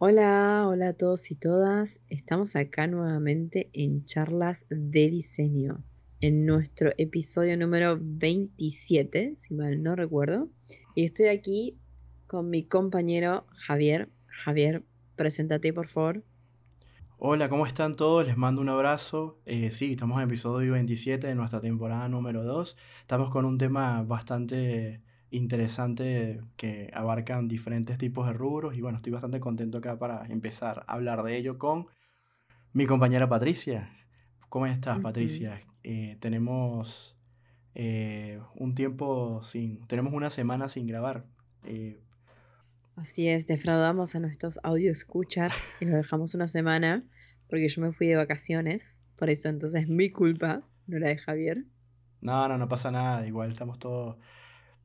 Hola, hola a todos y todas. Estamos acá nuevamente en charlas de diseño, en nuestro episodio número 27, si mal no recuerdo. Y estoy aquí con mi compañero Javier. Javier, preséntate por favor. Hola, ¿cómo están todos? Les mando un abrazo. Eh, sí, estamos en episodio 27 de nuestra temporada número 2. Estamos con un tema bastante interesante que abarcan diferentes tipos de rubros y bueno, estoy bastante contento acá para empezar a hablar de ello con mi compañera Patricia. ¿Cómo estás, Patricia? Eh, tenemos eh, un tiempo sin, tenemos una semana sin grabar. Eh, Así es, defraudamos a nuestros audio escuchas y nos dejamos una semana porque yo me fui de vacaciones, por eso entonces mi culpa, no la de Javier. No, no, no pasa nada, igual estamos todos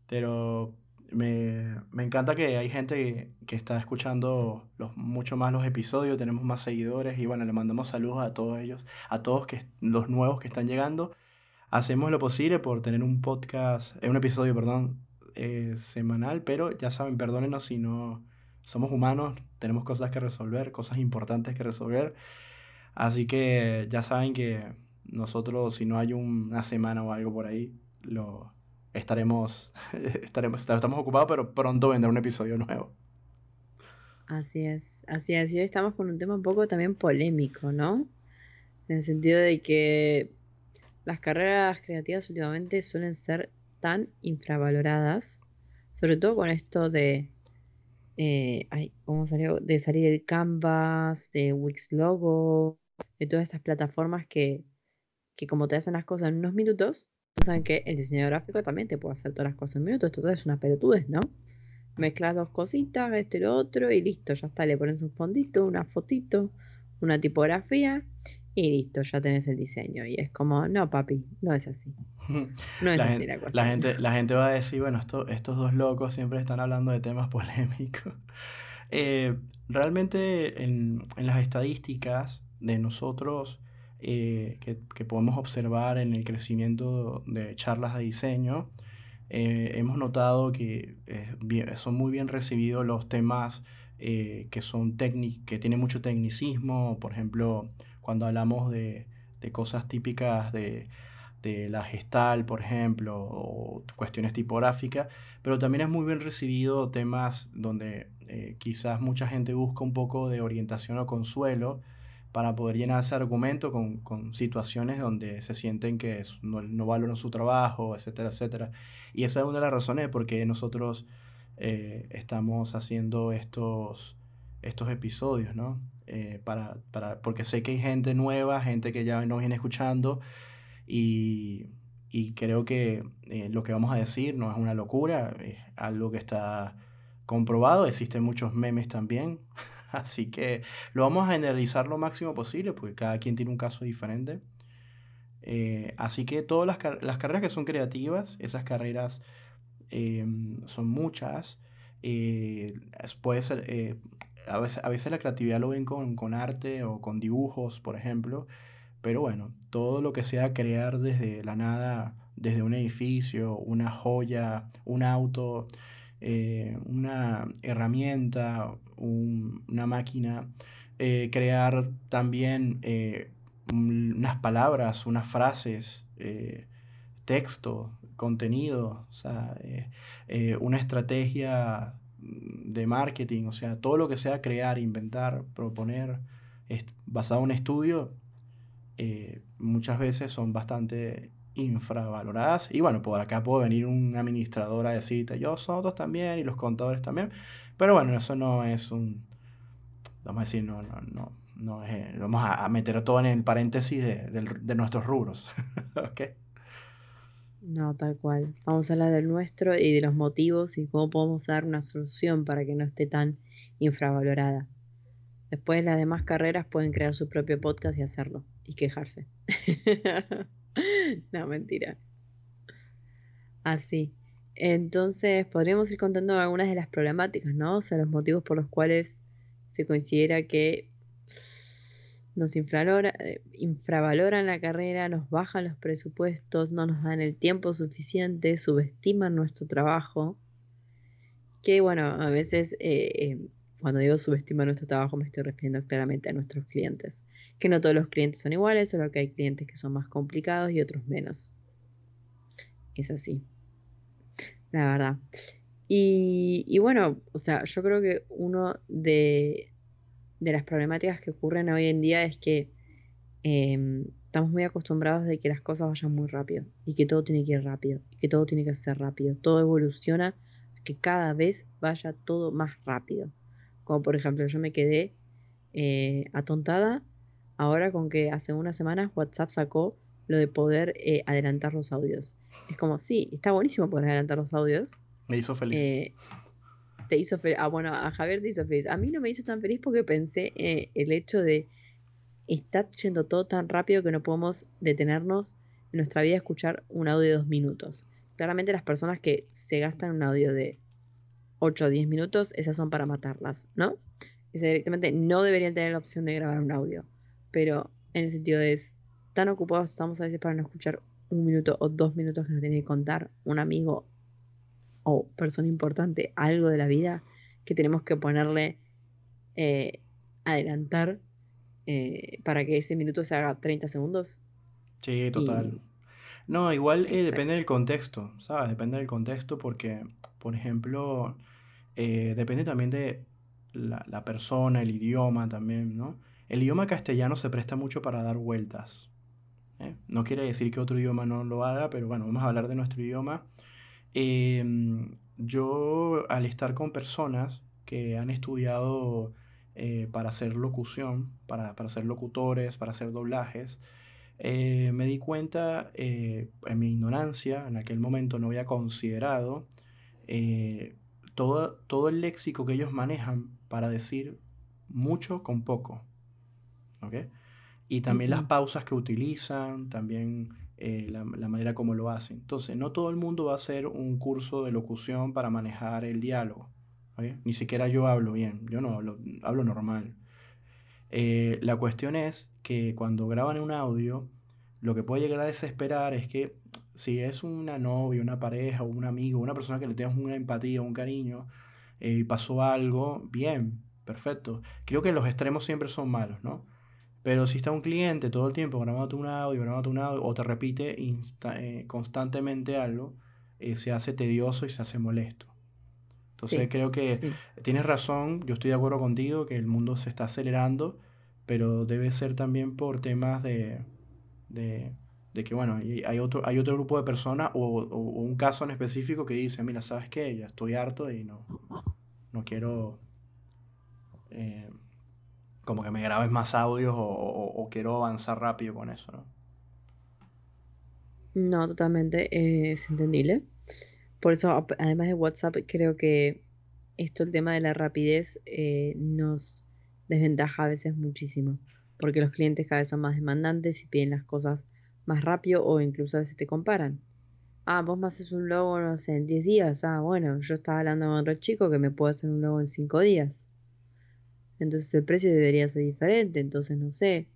pero me, encanta que hay gente que, está escuchando los, mucho más los episodios, tenemos más seguidores y bueno, le mandamos saludos a todos ellos, a todos que, los nuevos que están llegando. Hacemos lo posible por tener un podcast, eh, un episodio, perdón, eh, semanal, pero ya saben, perdónenos si no somos humanos, tenemos cosas que resolver, cosas importantes que resolver. Así que ya saben que nosotros, si no hay una semana o algo por ahí, lo, estaremos, estaremos, estamos ocupados, pero pronto vendrá un episodio nuevo. Así es, así es. Y hoy estamos con un tema un poco también polémico, ¿no? En el sentido de que las carreras creativas últimamente suelen ser tan infravaloradas, sobre todo con esto de, eh, ¿cómo salió? De salir el Canvas, de Wix Logo, de todas estas plataformas que, que como te hacen las cosas en unos minutos, saben que el diseño gráfico también te puede hacer todas las cosas en minutos. Esto es una pelotudez, ¿no? Mezclas dos cositas, este y lo otro, y listo, ya está. Le pones un fondito, una fotito, una tipografía, y listo, ya tenés el diseño. Y es como, no, papi, no es así. No es así la cosa. La gente, la gente va a decir, bueno, esto, estos dos locos siempre están hablando de temas polémicos. Eh, realmente en, en las estadísticas de nosotros eh, que, podemos observar en el crecimiento de charlas de diseño, eh, hemos notado que son muy bien recibidos los temas eh, que, son que tienen mucho tecnicismo, por ejemplo, cuando hablamos de, cosas típicas de, la gestal, por ejemplo, o cuestiones tipográficas, pero también es muy bien recibido temas donde quizás mucha gente busca un poco de orientación o consuelo para poder llenar ese argumento con, con situaciones donde se sienten que no, no, valoran su trabajo, etcétera, etcétera. Y esa es una de las razones por qué nosotros eh, estamos haciendo estos, estos episodios, ¿no? Eh, para, para, porque sé que hay gente nueva, gente que ya nos viene escuchando y, y creo que eh, lo que vamos a decir no es una locura, es algo que está comprobado, existen muchos memes también. Así que lo vamos a generalizar lo máximo posible porque cada quien tiene un caso diferente. Eh, así que todas las, carreras que son creativas, esas carreras em, son muchas. Eh, puede ser, eh, a, veces, la creatividad lo ven con, con, arte o con dibujos, por ejemplo. Pero bueno, todo lo que sea crear desde la nada, desde un edificio, una joya, un auto, una herramienta, una máquina, eh, crear también eh, unas palabras, unas frases, texto, contenido, o sea, una estrategia de marketing, o sea, todo lo que sea crear, inventar, proponer, basado en un estudio, muchas veces son bastante infravaloradas. Y bueno, por acá puede venir un administrador a decirte, yo nosotros también y los contadores también. Pero bueno, eso no es un, vamos a decir, no, no, no, no es, vamos a, meter todo en el paréntesis de, de, nuestros rubros. ¿Ok? No, tal cual. Vamos a hablar del nuestro y de los motivos y cómo podemos dar una solución para que no esté tan infravalorada. Después las demás carreras pueden crear su propio podcast y hacerlo y quejarse. no, mentira. Así. Entonces, podríamos ir contando algunas de las problemáticas, ¿no? O sea, los motivos por los cuales se considera que nos eh, infravaloran la carrera, nos bajan los presupuestos, no nos dan el tiempo suficiente, subestiman nuestro trabajo. Que bueno, a veces eh, eh, cuando digo subestima nuestro trabajo me estoy refiriendo claramente a nuestros clientes. Que no todos los clientes son iguales, solo que hay clientes que son más complicados y otros menos. Es así. La verdad. Y, bueno, o sea, yo creo que uno de, las problemáticas que ocurren hoy en día es que em, estamos muy acostumbrados de que las cosas vayan muy rápido y que todo tiene que ir rápido y que todo tiene que ser rápido. Todo evoluciona, que cada vez vaya todo más rápido. Como por ejemplo, yo me quedé eh, atontada ahora con que hace unas semanas WhatsApp sacó lo de poder eh, adelantar los audios. Es como, sí, está buenísimo poder adelantar los audios, me hizo feliz. Eh, te hizo feliz. Ah, bueno, a Javier te hizo feliz. A mí no me hizo tan feliz porque pensé eh, el hecho de estar yendo todo tan rápido que no podemos detenernos en nuestra vida a escuchar un audio de dos minutos. Claramente las personas que se gastan un audio de 8 o 10 minutos, esas son para matarlas, ¿no? Esas directamente no deberían tener la opción de grabar un audio. Pero en el sentido de tan ocupados estamos a veces para no escuchar un minuto o dos minutos que nos tiene que contar un amigo o persona importante algo de la vida que tenemos que ponerle eh, adelantar eh, para que ese minuto se haga 30 segundos. Sí, total. No, igual eh, depende del contexto, ¿sabes? Depende del contexto porque, por ejemplo, depende también de la, la, persona, el idioma también, ¿no? El idioma castellano se presta mucho para dar vueltas. No quiere decir que otro idioma no lo haga, pero bueno, vamos a hablar de nuestro idioma. Em, yo al estar con personas que han estudiado eh, para hacer locución, para, para ser locutores, para hacer doblajes, eh, me di cuenta eh, en mi ignorancia, en aquel momento no había considerado todo, todo el léxico que ellos manejan para decir mucho con poco. Y también las pausas que utilizan, también eh, la, manera como lo hacen. Entonces, no todo el mundo va a hacer un curso de locución para manejar el diálogo. Ni siquiera yo hablo bien, yo no hablo, hablo normal. Eh, la cuestión es que cuando graban un audio, lo que puede llegar a desesperar es que si es una novia, una pareja, un amigo, una persona que le tengas una empatía, un cariño, eh, y pasó algo, bien, perfecto. Creo que los extremos siempre son malos, ¿no? Pero si está un cliente todo el tiempo grabando un audio, grabando un audio, o te repite eh, constantemente algo, eh, se hace tedioso y se hace molesto. Entonces creo que tienes razón, yo estoy de acuerdo contigo que el mundo se está acelerando, pero debe ser también por temas de, de, que, bueno, hay otro, hay otro grupo de personas o, un caso en específico que dice, mira, ¿sabes qué? Ya estoy harto y no, no quiero... Eh, como que me grabes más audios o, quiero avanzar rápido con eso, ¿no? No, totalmente, eh, es entendible. Por eso, además de WhatsApp, creo que esto, el tema de la rapidez, eh, nos desventaja a veces muchísimo, porque los clientes cada vez son más demandantes y piden las cosas más rápido o incluso a veces te comparan. Ah, vos me haces un logo, no sé, en 10 días. Ah, bueno, yo estaba hablando con otro chico que me puede hacer un logo en 5 días entonces el precio debería ser diferente, entonces no sé,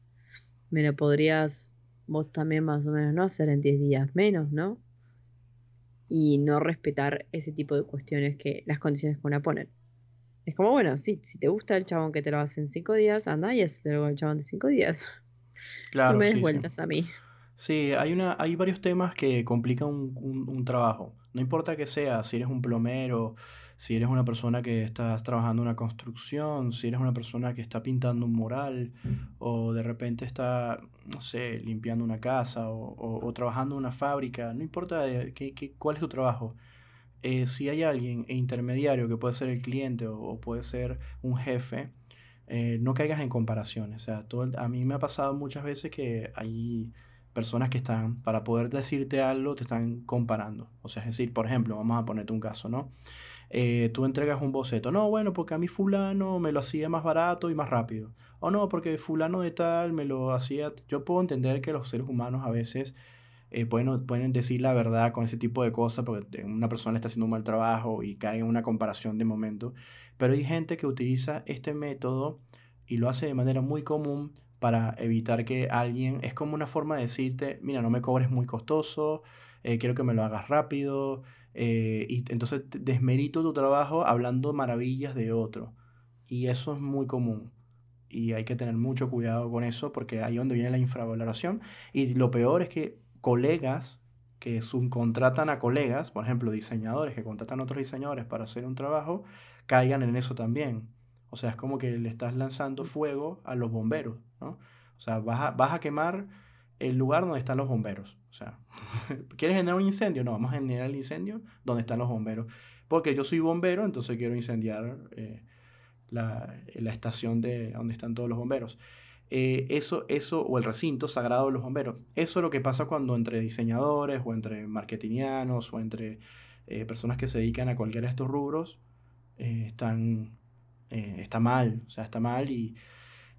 me lo podrías vos también más o menos no hacer en 10 días menos, ¿no? Y no respetar ese tipo de cuestiones que las condiciones que uno pone. Es como, bueno, sí, si te gusta el chabón que te lo hace en 5 días, anda y hazte el chabón de 5 días. Claro. No me des vueltas a mí. Sí, hay, una, hay varios temas que complican un, un trabajo. No importa que sea, si eres un plomero, si eres una persona que estás trabajando una construcción, si eres una persona que está pintando un mural o de repente está, no sé, limpiando una casa o, trabajando en una fábrica, no importa qué, qué, cuál es tu trabajo. Eh, si hay alguien intermediario que puede ser el cliente o, puede ser un jefe, eh, no caigas en comparaciones. O sea, todo a mí me ha pasado muchas veces que hay personas que están, para poder decirte algo, te están comparando. O sea, es decir, por ejemplo, vamos a ponerte un caso, ¿no? Eh, tú entregas un boceto. No, bueno, porque a mí fulano me lo hacía más barato y más rápido. O no, porque fulano de tal me lo hacía... Yo puedo entender que los seres humanos a veces eh, pueden, pueden decir la verdad con ese tipo de cosas porque una persona está haciendo un mal trabajo y cae en una comparación de momento. Pero hay gente que utiliza este método y lo hace de manera muy común para evitar que alguien, es como una forma de decirte, mira, no me cobres muy costoso, eh, quiero que me lo hagas rápido, eh, y entonces desmerito tu trabajo hablando maravillas de otro. Y eso es muy común. Y hay que tener mucho cuidado con eso porque ahí es donde viene la infravaloración. Y lo peor es que colegas que subcontratan a colegas, por ejemplo, diseñadores que contratan a otros diseñadores para hacer un trabajo, caigan en eso también. O sea, es como que le estás lanzando fuego a los bomberos, ¿no? O sea, vas a, vas a quemar el lugar donde están los bomberos. O sea, ¿quieres generar un incendio? No, vamos a generar el incendio donde están los bomberos. Porque yo soy bombero, entonces quiero incendiar eh, la, estación de donde están todos los bomberos. Eh, eso, eso, o el recinto sagrado de los bomberos. Eso es lo que pasa cuando entre diseñadores o entre marketingianos o entre eh, personas que se dedican a cualquiera de estos rubros están, está mal, o sea, está mal y,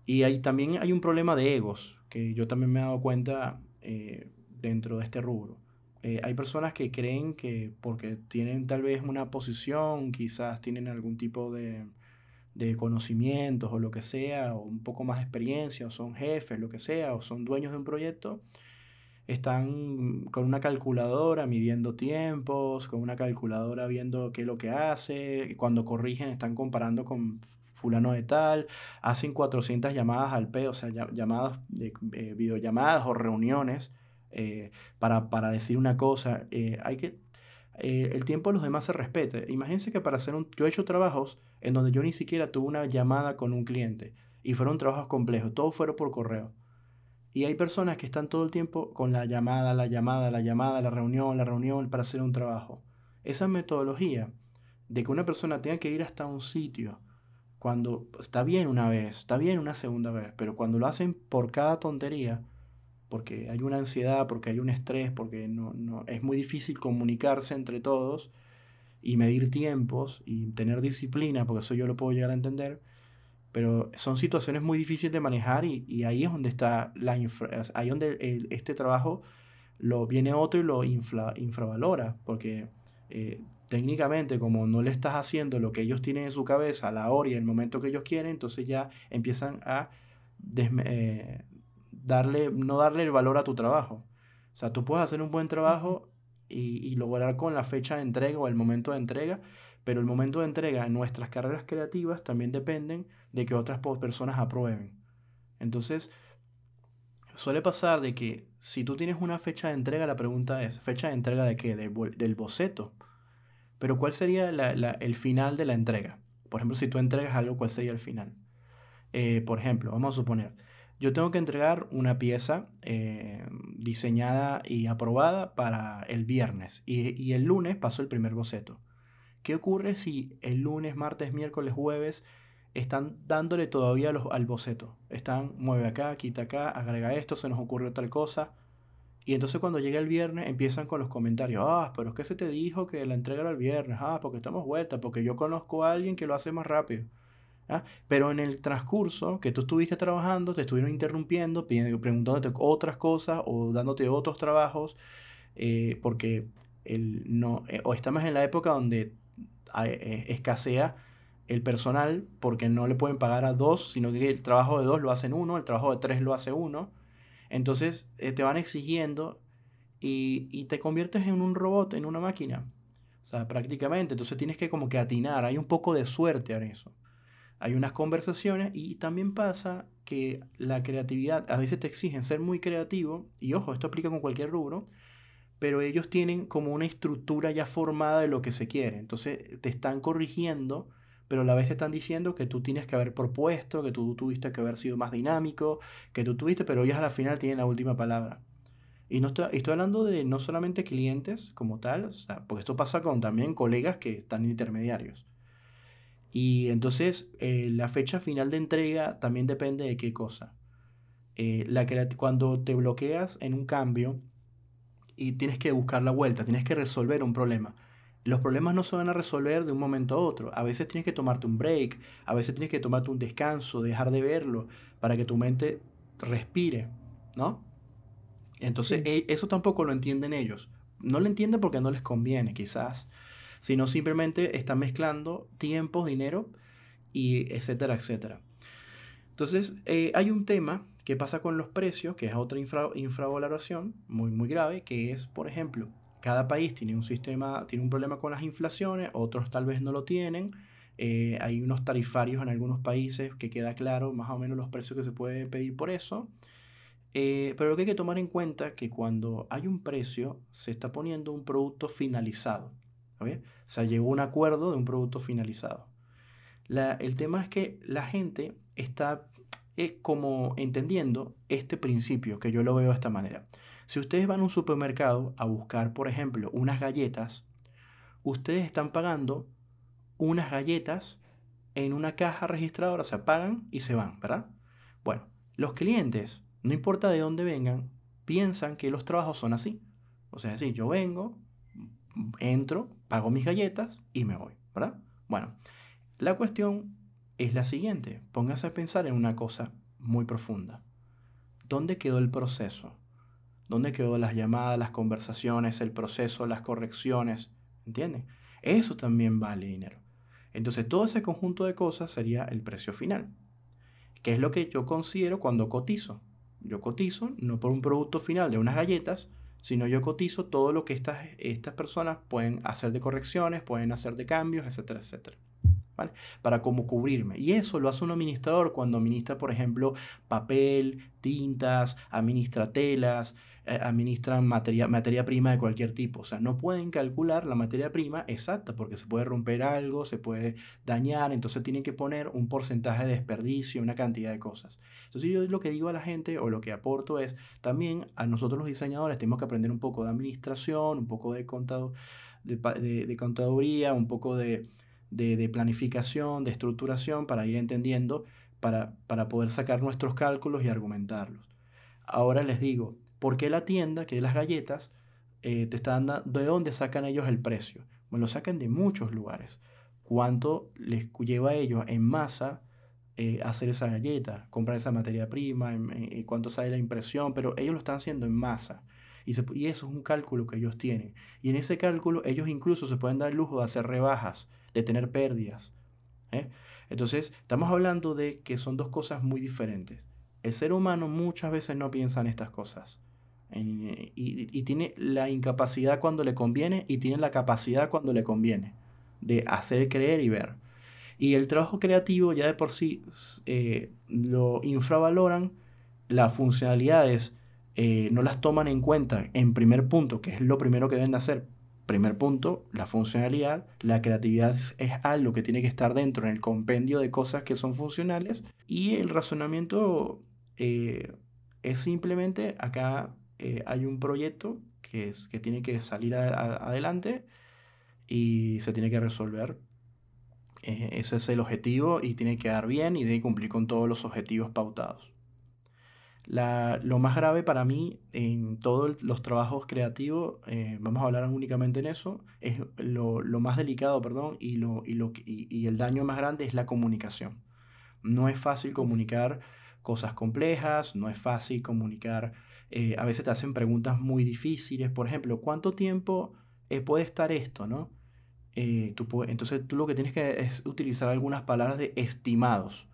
y hay, también hay un problema de egos, que yo también me he dado cuenta dentro de este rubro. Eh, hay personas que creen que porque tienen tal vez una posición, quizás tienen algún tipo de, de conocimientos o lo que sea, o un poco más de experiencia, o son jefes, lo que sea, o son dueños de un proyecto, están con una calculadora midiendo tiempos, con una calculadora viendo qué es lo que hace, cuando corrigen están comparando con fulano de tal, hacen 400 llamadas al P, o sea, llamadas, eh, videollamadas o reuniones eh, para, para, decir una cosa. Eh, hay que, eh, el tiempo de los demás se respete. Imagínense que para hacer un... Yo he hecho trabajos en donde yo ni siquiera tuve una llamada con un cliente y fueron trabajos complejos, todos fueron por correo. Y hay personas que están todo el tiempo con la llamada, la llamada, la llamada, la reunión, la reunión para hacer un trabajo. Esa metodología de que una persona tenga que ir hasta un sitio cuando está bien una vez, está bien una segunda vez, pero cuando lo hacen por cada tontería, porque hay una ansiedad, porque hay un estrés, porque no, no, es muy difícil comunicarse entre todos y medir tiempos y tener disciplina, porque eso yo lo puedo llegar a entender, pero son situaciones muy difíciles de manejar y, y ahí es donde está la ahí donde este trabajo lo viene otro y lo infla, infravalora, porque eh, técnicamente como no le estás haciendo lo que ellos tienen en su cabeza a la hora y el momento que ellos quieren, entonces ya empiezan a eh, darle, no darle el valor a tu trabajo. O sea, tú puedes hacer un buen trabajo y, y, lograr con la fecha de entrega o el momento de entrega, pero el momento de entrega en nuestras carreras creativas también dependen de que otras personas aprueben. Entonces, suele pasar de que si tú tienes una fecha de entrega, la pregunta es, ¿fecha de entrega de qué? del boceto. Pero ¿cuál sería el final de la entrega? Por ejemplo, si tú entregas algo, ¿cuál sería el final? Eh, por ejemplo, vamos a suponer, yo tengo que entregar una pieza eh, diseñada y aprobada para el viernes y, el lunes paso el primer boceto. ¿Qué ocurre si el lunes, martes, miércoles, jueves están dándole todavía los, al boceto? Están, mueve acá, quita acá, agrega esto, se nos ocurrió tal cosa. Y entonces cuando llega el viernes empiezan con los comentarios, ah, pero es que se te dijo que la entrega era el viernes, ah, porque estamos vuelta, porque yo conozco a alguien que lo hace más rápido. ¿ah? Pero en el transcurso que tú estuviste trabajando, te estuvieron interrumpiendo, preguntándote otras cosas o dándote otros trabajos, eh, porque el, no, eh, o estamos en la época donde eh, escasea el personal porque no le pueden pagar a dos, sino que el trabajo de dos lo hacen uno, el trabajo de tres lo hace uno. Entonces te van exigiendo y, y te conviertes en un robot, en una máquina. O sea, prácticamente. Entonces tienes que como que atinar. Hay un poco de suerte en eso hay unas conversaciones y también pasa que la creatividad, a veces te exigen ser muy creativo, y ojo, esto aplica con cualquier rubro, pero ellos tienen como una estructura ya formada de lo que se quiere. Entonces te están corrigiendo, pero a la vez te están diciendo que tú tienes que haber propuesto, que tú tuviste que haber sido más dinámico, que tú tuviste, pero ellos a la final tienen la última palabra. Y no estoy, hablando de no solamente clientes como tal, porque esto pasa con también colegas que están intermediarios. Y entonces eh, la fecha final de entrega también depende de qué cosa. Eh, la cuando te bloqueas en un cambio y tienes que buscar la vuelta, tienes que resolver un problema. Los problemas no se van a resolver de un momento a otro. A veces tienes que tomarte un break, a veces tienes que tomarte un descanso, dejar de verlo para que tu mente respire, ¿no? Entonces e, eso tampoco lo entienden ellos. No lo entienden porque no les conviene, quizás sino simplemente está mezclando tiempo, dinero y etcétera, etcétera. Entonces, eh, hay un tema que pasa con los precios, que es otra infravaloración muy, muy grave, que es, por ejemplo, cada país tiene un sistema, tiene un problema con las inflaciones, otros tal vez no lo tienen, Eh, hay unos tarifarios en algunos países que queda claro más o menos los precios que se puede pedir por eso. Eh, pero lo que hay que tomar en cuenta es que cuando hay un precio, se está poniendo un producto finalizado. O sea, llegó un acuerdo de un producto finalizado. el tema es que la gente está como entendiendo este principio, que yo lo veo de esta manera. Si ustedes van a un supermercado a buscar, por ejemplo, unas galletas, ustedes están pagando unas galletas en una caja registradora, se pagan y se van, ¿verdad? Bueno, los clientes, no importa de dónde vengan, piensan que los trabajos son así. O sea, si yo vengo, entro, pago mis galletas y me voy, ¿verdad? Bueno, la cuestión es la siguiente. Póngase a pensar en una cosa muy profunda. ¿Dónde quedó el proceso? ¿Dónde quedó las llamadas, las conversaciones, el proceso, las correcciones? ¿Entienden? Eso también vale dinero. Entonces todo ese conjunto de cosas sería el precio final. ¿Qué es lo que yo considero cuando cotizo? Yo cotizo no por un producto final de unas galletas, sino yo cotizo todo lo que estas, estas personas pueden hacer de correcciones, pueden hacer de cambios, etcétera, etcétera. Para como cubrirme. Y eso lo hace un administrador cuando administra, por ejemplo, papel, tintas, administra telas, administran materia, materia prima de cualquier tipo. O sea, no pueden calcular la materia prima exacta porque se puede romper algo, se puede dañar, entonces tienen que poner un porcentaje de desperdicio, una cantidad de cosas. Entonces yo lo que digo a la gente o lo que aporto es también a nosotros los diseñadores tenemos que aprender un poco de administración, un poco de, contado, de contaduría, un poco de de, planificación, de estructuración, para ir entendiendo, para, para poder sacar nuestros cálculos y argumentarlos. Ahora les digo, ¿por qué la tienda, que es las galletas, eh, te está dando, de dónde sacan ellos el precio? Bueno, lo sacan de muchos lugares. ¿Cuánto les lleva a ellos en masa eh, hacer esa galleta, comprar esa materia prima, en, cuánto sale la impresión? Pero ellos lo están haciendo en masa. Y, y, eso es un cálculo que ellos tienen. Y en ese cálculo ellos incluso se pueden dar el lujo de hacer rebajas de tener pérdidas. ¿eh? Entonces, estamos hablando de que son dos cosas muy diferentes. El ser humano muchas veces no piensa en estas cosas. y, tiene la incapacidad cuando le conviene y tiene la capacidad cuando le conviene de hacer creer y ver. Y el trabajo creativo ya de por sí eh, lo infravaloran, las funcionalidades eh, no las toman en cuenta en primer punto, que es lo primero que deben de hacer Primer punto, la funcionalidad. La creatividad es algo que tiene que estar dentro en el compendio de cosas que son funcionales. Y el razonamiento eh, es simplemente, acá eh, hay un proyecto que, es, que tiene que salir adelante y se tiene que resolver. Eh, ese es el objetivo y tiene que dar bien y debe cumplir con todos los objetivos pautados lo más grave para mí en todos los trabajos creativos, eh, vamos a hablar únicamente en eso, es lo, más delicado, perdón, y, lo, y, lo, y, el daño más grande es la comunicación. No es fácil comunicar cosas complejas, no es fácil comunicar, eh, a veces te hacen preguntas muy difíciles, por ejemplo, ¿cuánto tiempo eh, puede estar esto, no? Entonces tú lo que tienes que es utilizar algunas palabras de estimados.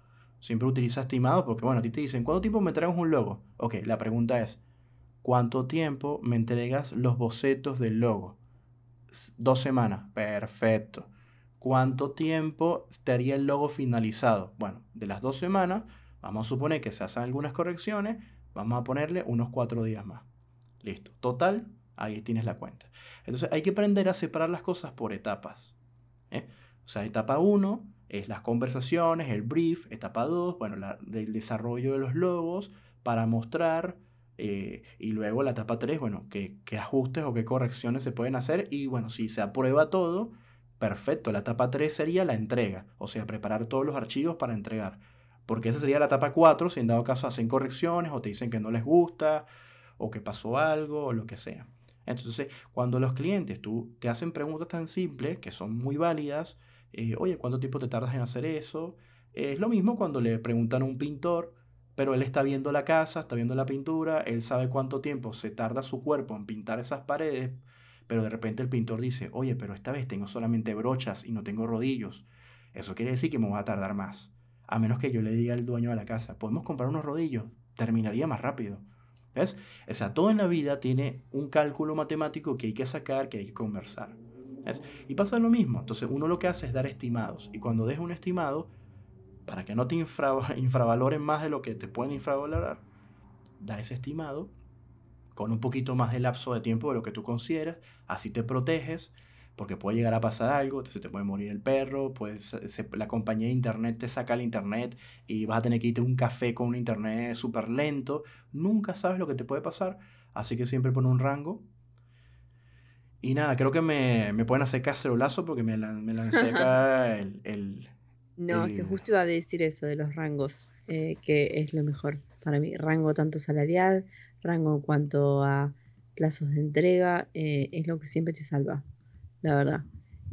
Siempre utiliza estimado porque, bueno, a ti te dicen, ¿cuánto tiempo me entregas un logo? Ok, la pregunta es, ¿cuánto tiempo me entregas los bocetos del logo? Dos semanas. Perfecto. ¿Cuánto tiempo estaría el logo finalizado? Bueno, de las dos semanas, vamos a suponer que se hacen algunas correcciones, vamos a ponerle unos cuatro días más. Listo. Total, ahí tienes la cuenta. Entonces hay que aprender a separar las cosas por etapas. ¿eh? O sea, etapa 1 es las conversaciones, el brief, etapa 2, bueno, la, del desarrollo de los logos para mostrar, eh, y luego la etapa 3, bueno, qué, qué ajustes o qué correcciones se pueden hacer, y bueno, si se aprueba todo, perfecto, la etapa 3 sería la entrega, o sea, preparar todos los archivos para entregar, porque esa sería la etapa 4, si en dado caso hacen correcciones o te dicen que no les gusta, o que pasó algo, o lo que sea. Entonces, cuando los clientes tú, te hacen preguntas tan simples, que son muy válidas, eh, oye, ¿cuánto tiempo te tardas en hacer eso? es lo mismo cuando le preguntan a un pintor, pero él está viendo la casa, está viendo la pintura, él sabe cuánto tiempo se tarda su cuerpo en pintar esas paredes, pero de repente el pintor dice, oye, pero esta vez tengo solamente brochas y no tengo rodillos. Eso quiere decir que me va a tardar más. A menos que yo le diga al dueño de la casa, podemos comprar unos rodillos, terminaría más rápido. ¿Ves? O sea, todo en la vida tiene un cálculo matemático que hay que sacar, que hay que conversar. Y pasa lo mismo. Entonces uno lo que hace es dar estimados. Y cuando deja un estimado, para que no te infravaloren más de lo que te pueden infravalorar, da ese estimado con un poquito más de lapso de tiempo de lo que tú consideras. Así te proteges porque puede llegar a pasar algo, se te puede morir el perro, pues la compañía de internet te saca el internet y vas a tener que irte un café con un internet súper lento, nunca sabes lo que te puede pasar, así que siempre pon un rango. Y nada, creo que me, me pueden hacer cacerolazo porque me, me lancé acá el, el, No, es que justo iba a decir eso de los rangos, eh, que es lo mejor para mí. Rango tanto salarial, rango en cuanto a plazos de entrega, eh, es lo que siempre te salva la verdad.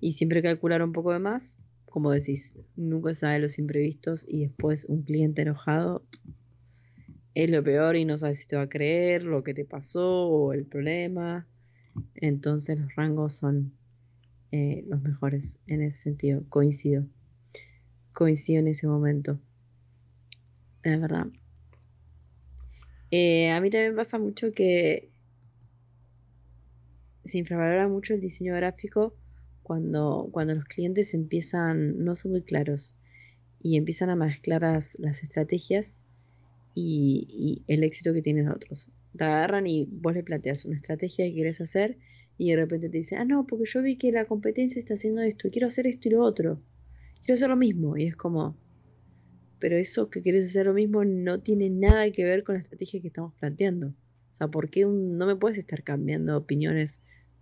Y siempre calcular un poco de más, como decís, nunca sabe los imprevistos y después un cliente enojado es lo peor y no sabes si te va a creer lo que te pasó o el problema. Entonces los rangos son eh, los mejores en ese sentido. Coincido. Coincido en ese momento. Es verdad. Eh, a mí también pasa mucho que se infravalora mucho el diseño gráfico cuando, cuando los clientes empiezan, no son muy claros, y empiezan a mezclar las, estrategias y, el éxito que tienen otros. Te agarran y vos le planteas una estrategia que quieres hacer y de repente te dicen, ah, no, porque yo vi que la competencia está haciendo esto, quiero hacer esto y lo otro, quiero hacer lo mismo. Y es como, pero eso que quieres hacer lo mismo no tiene nada que ver con la estrategia que estamos planteando. O sea, ¿por qué no me puedes estar cambiando opiniones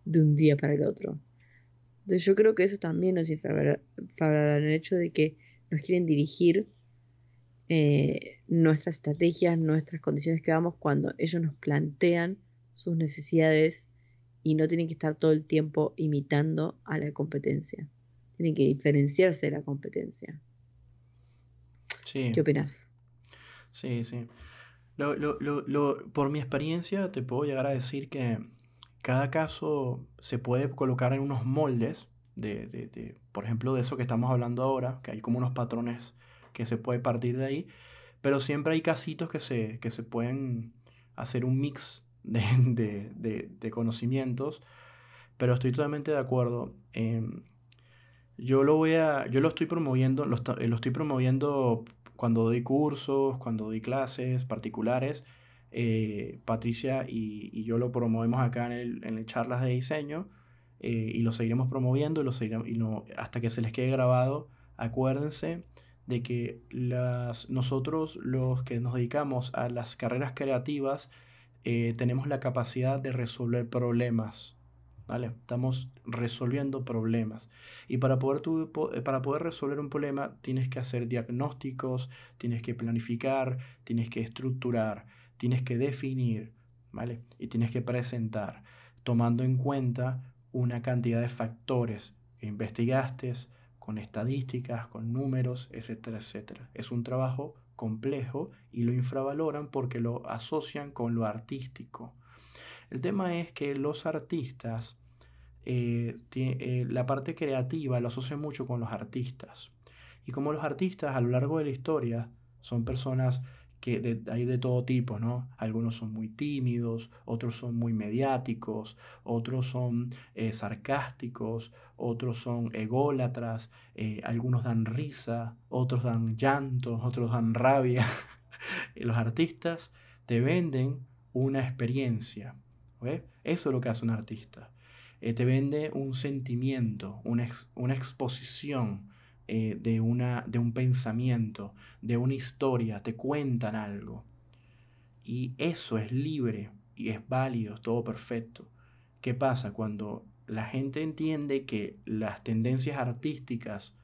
de un día para el otro. Entonces yo creo que eso también nos infravalora el hecho de que nos quieren dirigir eh, nuestras estrategias, nuestras condiciones que vamos cuando ellos nos plantean sus necesidades y no tienen que estar todo el tiempo imitando a la competencia. Tienen que diferenciarse de la competencia. Sí. ¿Qué opinas? Sí, sí. por mi experiencia te puedo llegar a decir que cada caso se puede colocar en unos moldes de, por ejemplo, de eso que estamos hablando ahora, que hay como unos patrones que se puede partir de ahí, pero siempre hay casitos que se, que se pueden hacer un mix de, conocimientos, pero estoy totalmente de acuerdo. yo lo voy a, yo lo estoy promoviendo, lo, lo estoy promoviendo cuando doy cursos, cuando doy clases particulares, eh, Patricia y, yo lo promovemos acá en el, en charlas de diseño eh, y lo seguiremos promoviendo y lo seguiremos, y hasta que se les quede grabado. Acuérdense de que las, nosotros los que nos dedicamos a las carreras creativas eh, tenemos la capacidad de resolver problemas. ¿Vale? Estamos resolviendo problemas. Y para poder, para poder resolver un problema tienes que hacer diagnósticos, tienes que planificar, tienes que estructurar tienes que definir, ¿vale? Y tienes que presentar, tomando en cuenta una cantidad de factores que investigaste, con estadísticas, con números, etcétera, etcétera. Es un trabajo complejo y lo infravaloran porque lo asocian con lo artístico. El tema es que los artistas, eh, eh, la parte creativa lo asocian mucho con los artistas. Y como los artistas a lo largo de la historia son personas que hay de todo tipo, ¿no? Algunos son muy tímidos, otros son muy mediáticos, otros son eh, sarcásticos, otros son ególatras, eh, algunos dan risa, otros dan llanto, otros dan rabia. Los artistas te venden una experiencia, Eso es lo que hace un artista. Eh, te vende un sentimiento, una, una exposición, eh, de, una, de un pensamiento, de una historia, te cuentan algo. Y eso es libre y es válido, es todo perfecto. ¿Qué pasa cuando la gente entiende que las tendencias artísticas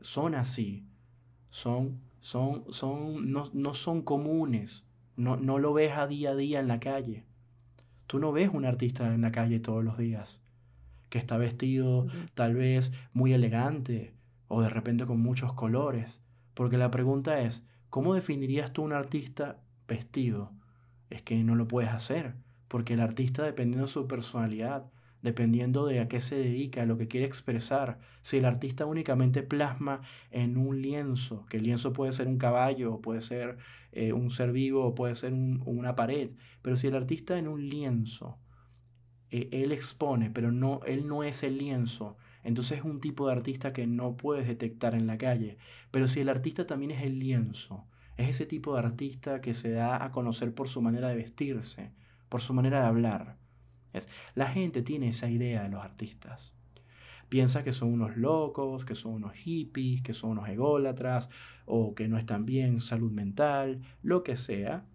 son así? Son, son, son, no, no son comunes. No, no lo ves a día a día en la calle. Tú no ves un artista en la calle todos los días que está vestido tal vez muy elegante, o de repente con muchos colores. Porque la pregunta es, ¿cómo definirías tú un artista vestido? Es que no lo puedes hacer, porque el artista dependiendo de su personalidad, dependiendo de a qué se dedica, lo que quiere expresar, si el artista únicamente plasma en un lienzo, que el lienzo puede ser un caballo, puede ser eh, un ser vivo, puede ser una pared, pero si el artista en un lienzo eh, él expone, pero no, él no es el lienzo. Entonces es un tipo de artista que no puedes detectar en la calle. Pero si el artista también es el lienzo, es ese tipo de artista que se da a conocer por su manera de vestirse, por su manera de hablar. Es, la gente tiene esa idea de los artistas. Piensa que son unos locos, que son unos hippies, que son unos ególatras, o que no están bien salud mental, lo que sea.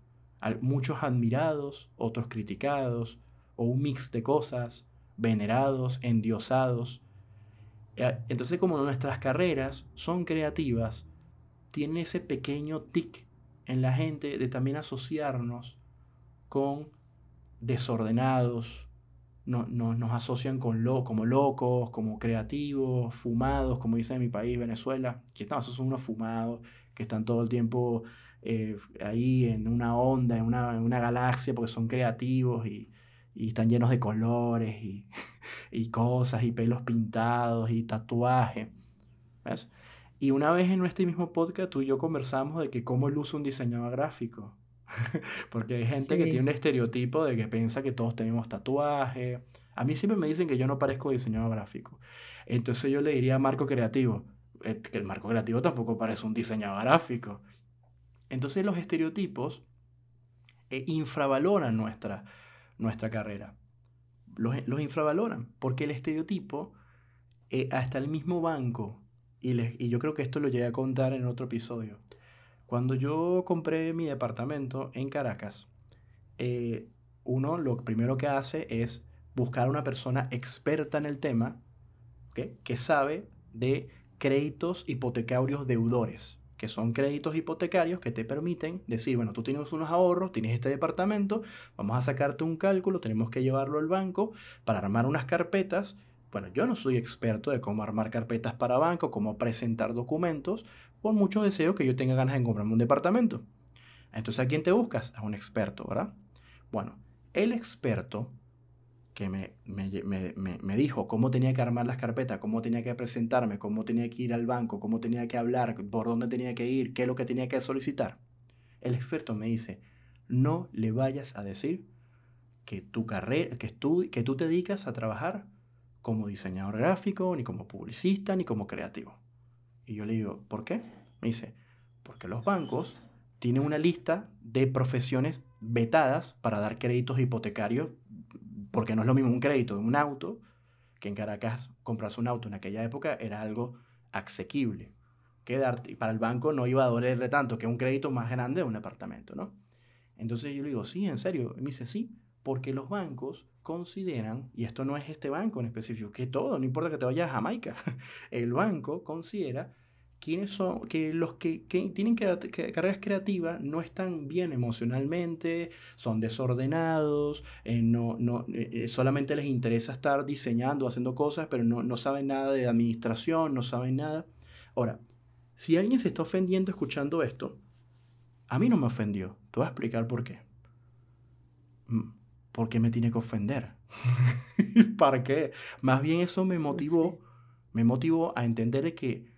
Muchos admirados, otros criticados, o un mix de cosas, venerados, endiosados. Eh, entonces como nuestras carreras son creativas, tiene ese pequeño tic en la gente de también asociarnos con desordenados, no, nos asocian con lo, como locos, como creativos, fumados, como dicen en mi país, Venezuela, que estamos, son unos fumados, que están todo el tiempo eh, ahí en una onda, en una, en una, galaxia, porque son creativos y, y están llenos de colores y, y, cosas, y pelos pintados y tatuajes. ¿Ves? Y una vez en este mismo podcast tú y yo conversamos de que cómo usa un diseñador gráfico. Porque hay gente que tiene un estereotipo de que piensa que todos tenemos tatuaje. A mí siempre me dicen que yo no parezco diseñador gráfico. Entonces yo le diría marco creativo. Eh, que el marco creativo tampoco parece un diseñador gráfico. Entonces los estereotipos eh, infravaloran nuestra, nuestra carrera. Los, los, infravaloran. Porque el estereotipo, eh, hasta el mismo banco y, yo creo que esto lo llegué a contar en otro episodio. Cuando yo compré mi departamento en Caracas, eh, uno lo primero que hace es buscar a una persona experta en el tema que sabe de créditos hipotecarios deudores, que son créditos hipotecarios que te permiten decir, bueno, tú tienes unos ahorros, tienes este departamento, vamos a sacarte un cálculo, tenemos que llevarlo al banco para armar unas carpetas bueno, yo no soy experto de cómo armar carpetas para banco, cómo presentar documentos, por mucho deseo que yo tenga ganas de comprarme un departamento. Entonces, ¿a quién te buscas? A un experto, ¿verdad? Bueno, el experto que me, me, dijo cómo tenía que armar las carpetas, cómo tenía que presentarme, cómo tenía que ir al banco, cómo tenía que hablar, por dónde tenía que ir, qué es lo que tenía que solicitar. El experto me dice, no le vayas a decir que tu carrera, que tú, que tú te dedicas a trabajar como diseñador gráfico, ni como publicista, ni como creativo. Y yo le digo, ¿por qué? Me dice, porque los bancos tienen una lista de profesiones vetadas para dar créditos hipotecarios, porque no es lo mismo un crédito de un auto, que en Caracas comprarse un auto en aquella época era algo asequible. Que y para el banco no iba a dolerle tanto que un crédito más grande de un apartamento, ¿no? Entonces yo le digo, sí, en serio. Y me dice, sí, porque los bancos consideran, y esto no es este banco en específico, que todo, no importa que te vayas a Jamaica, el banco considera quiénes son, que los que, tienen carreras creativas no están bien emocionalmente, son desordenados, eh, no, no, eh, eh, solamente les interesa estar diseñando, haciendo cosas, pero no, no saben nada de administración, no saben nada. Ahora, si alguien se está ofendiendo escuchando esto, a mí no me ofendió. Te voy a explicar por qué. Mm, ¿por qué me tiene que ofender? ¿Para qué? Más bien eso me motivó, me motivó a entender que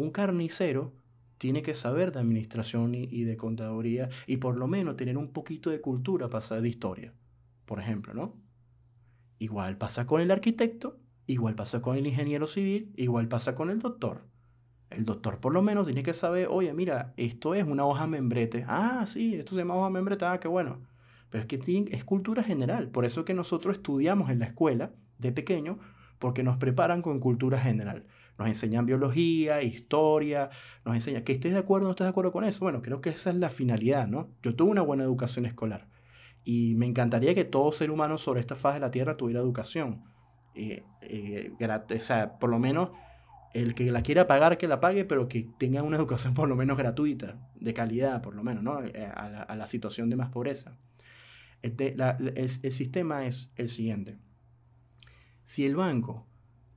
un carnicero tiene que saber de administración y, de contaduría y por lo menos tener un poquito de cultura para saber de historia, por ejemplo, ¿no? Igual pasa con el arquitecto, igual pasa con el ingeniero civil, igual pasa con el doctor. El doctor por lo menos tiene que saber, oye, mira, esto es una hoja membrete. Ah, sí, esto se llama hoja membrete, ah, qué bueno. Pero es que es cultura general. Por eso que nosotros estudiamos en la escuela de pequeño, porque nos preparan con cultura general. Nos enseñan biología, historia, nos enseñan que estés de acuerdo o no estés de acuerdo con eso. Bueno, creo que esa es la finalidad, ¿no? Yo tuve una buena educación escolar y me encantaría que todo ser humano sobre esta faz de la Tierra tuviera educación. Eh, eh, o sea, por lo menos el que la quiera pagar, que la pague, pero que tenga una educación por lo menos gratuita, de calidad, por lo menos, ¿no? Eh, a la, a la situación de más pobreza. Este, el, sistema es el siguiente. Si el banco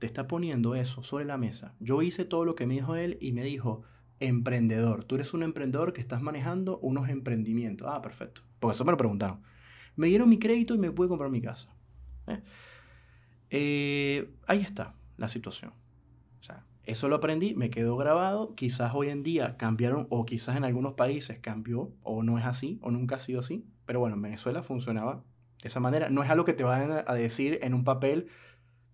te está poniendo eso sobre la mesa, yo hice todo lo que me dijo él y me dijo, emprendedor, tú eres un emprendedor que estás manejando unos emprendimientos. Ah, perfecto. Porque eso me lo preguntaron. Me dieron mi crédito y me pude comprar mi casa. ¿eh? Eh, ahí está la situación. O sea, eso lo aprendí, me quedó grabado. Quizás hoy en día cambiaron, o quizás en algunos países cambió, o no es así, o nunca ha sido así. Pero bueno, en Venezuela funcionaba de esa manera. No es algo que te van a decir en un papel,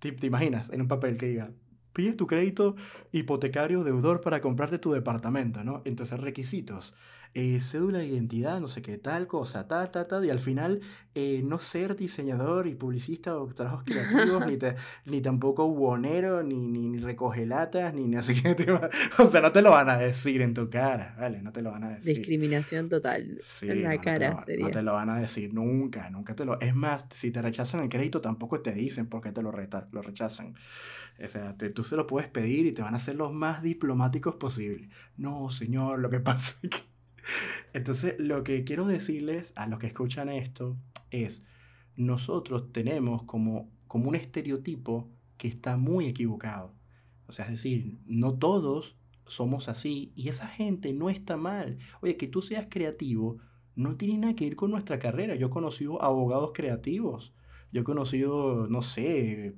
te, te imaginas, en un papel que diga, pide tu crédito hipotecario deudor para comprarte tu departamento, ¿no? Entonces, requisitos. Eh, cédula de identidad, no sé qué, tal cosa, tal, tal, tal, y al final eh, no ser diseñador y publicista o trabajos creativos, ni, ni tampoco buonero, ni, ni, ni recoge latas, ni, ni así que o sea, no te lo van a decir en tu cara, ¿vale? No te lo van a decir. Discriminación total en la cara no te, lo, no te lo van a decir nunca, nunca te lo... Es más, si te rechazan el crédito tampoco te dicen por qué te lo, reta, lo rechazan. O sea, tú se lo puedes pedir y te van a hacer los más diplomáticos posible. No, señor, lo que pasa es que entonces, lo que quiero decirles a los que escuchan esto es, nosotros tenemos como, como un estereotipo que está muy equivocado. O sea, es decir, no todos somos así y esa gente no está mal. Oye, que tú seas creativo no tiene nada que ver con nuestra carrera. Yo he conocido abogados creativos. Yo he conocido, no sé,